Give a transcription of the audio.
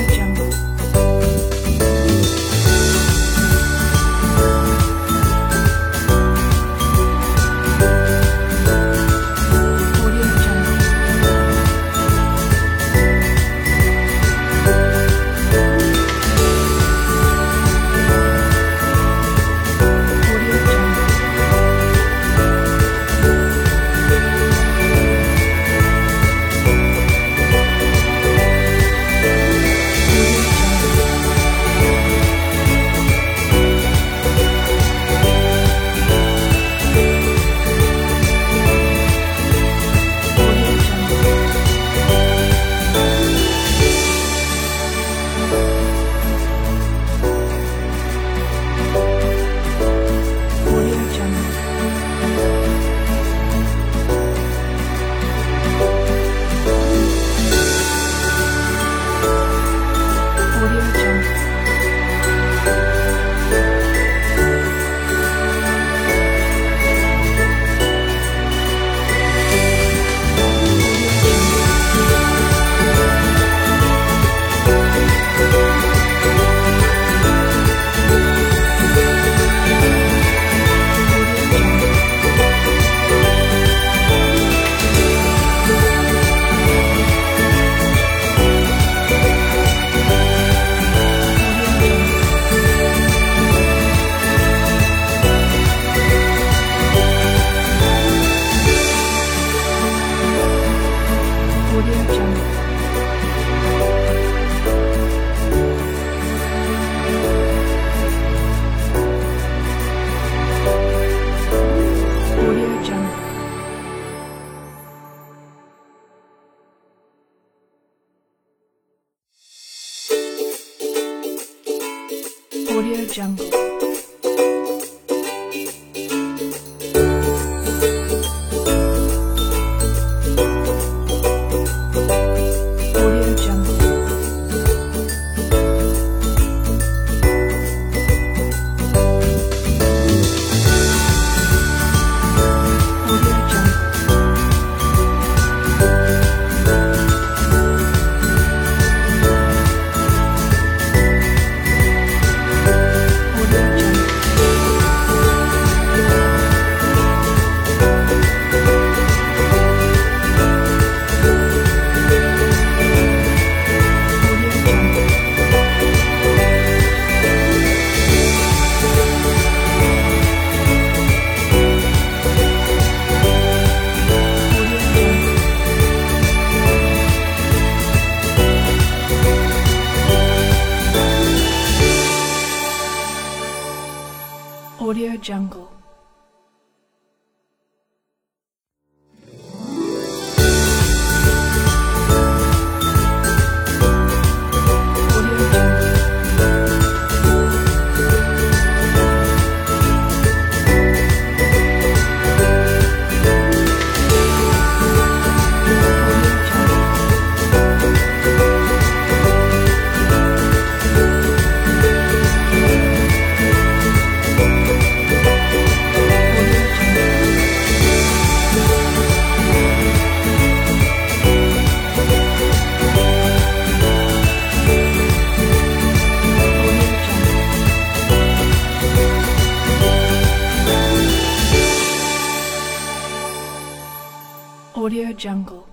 一香 Audio Jungle. Jungle. Audio Jungle.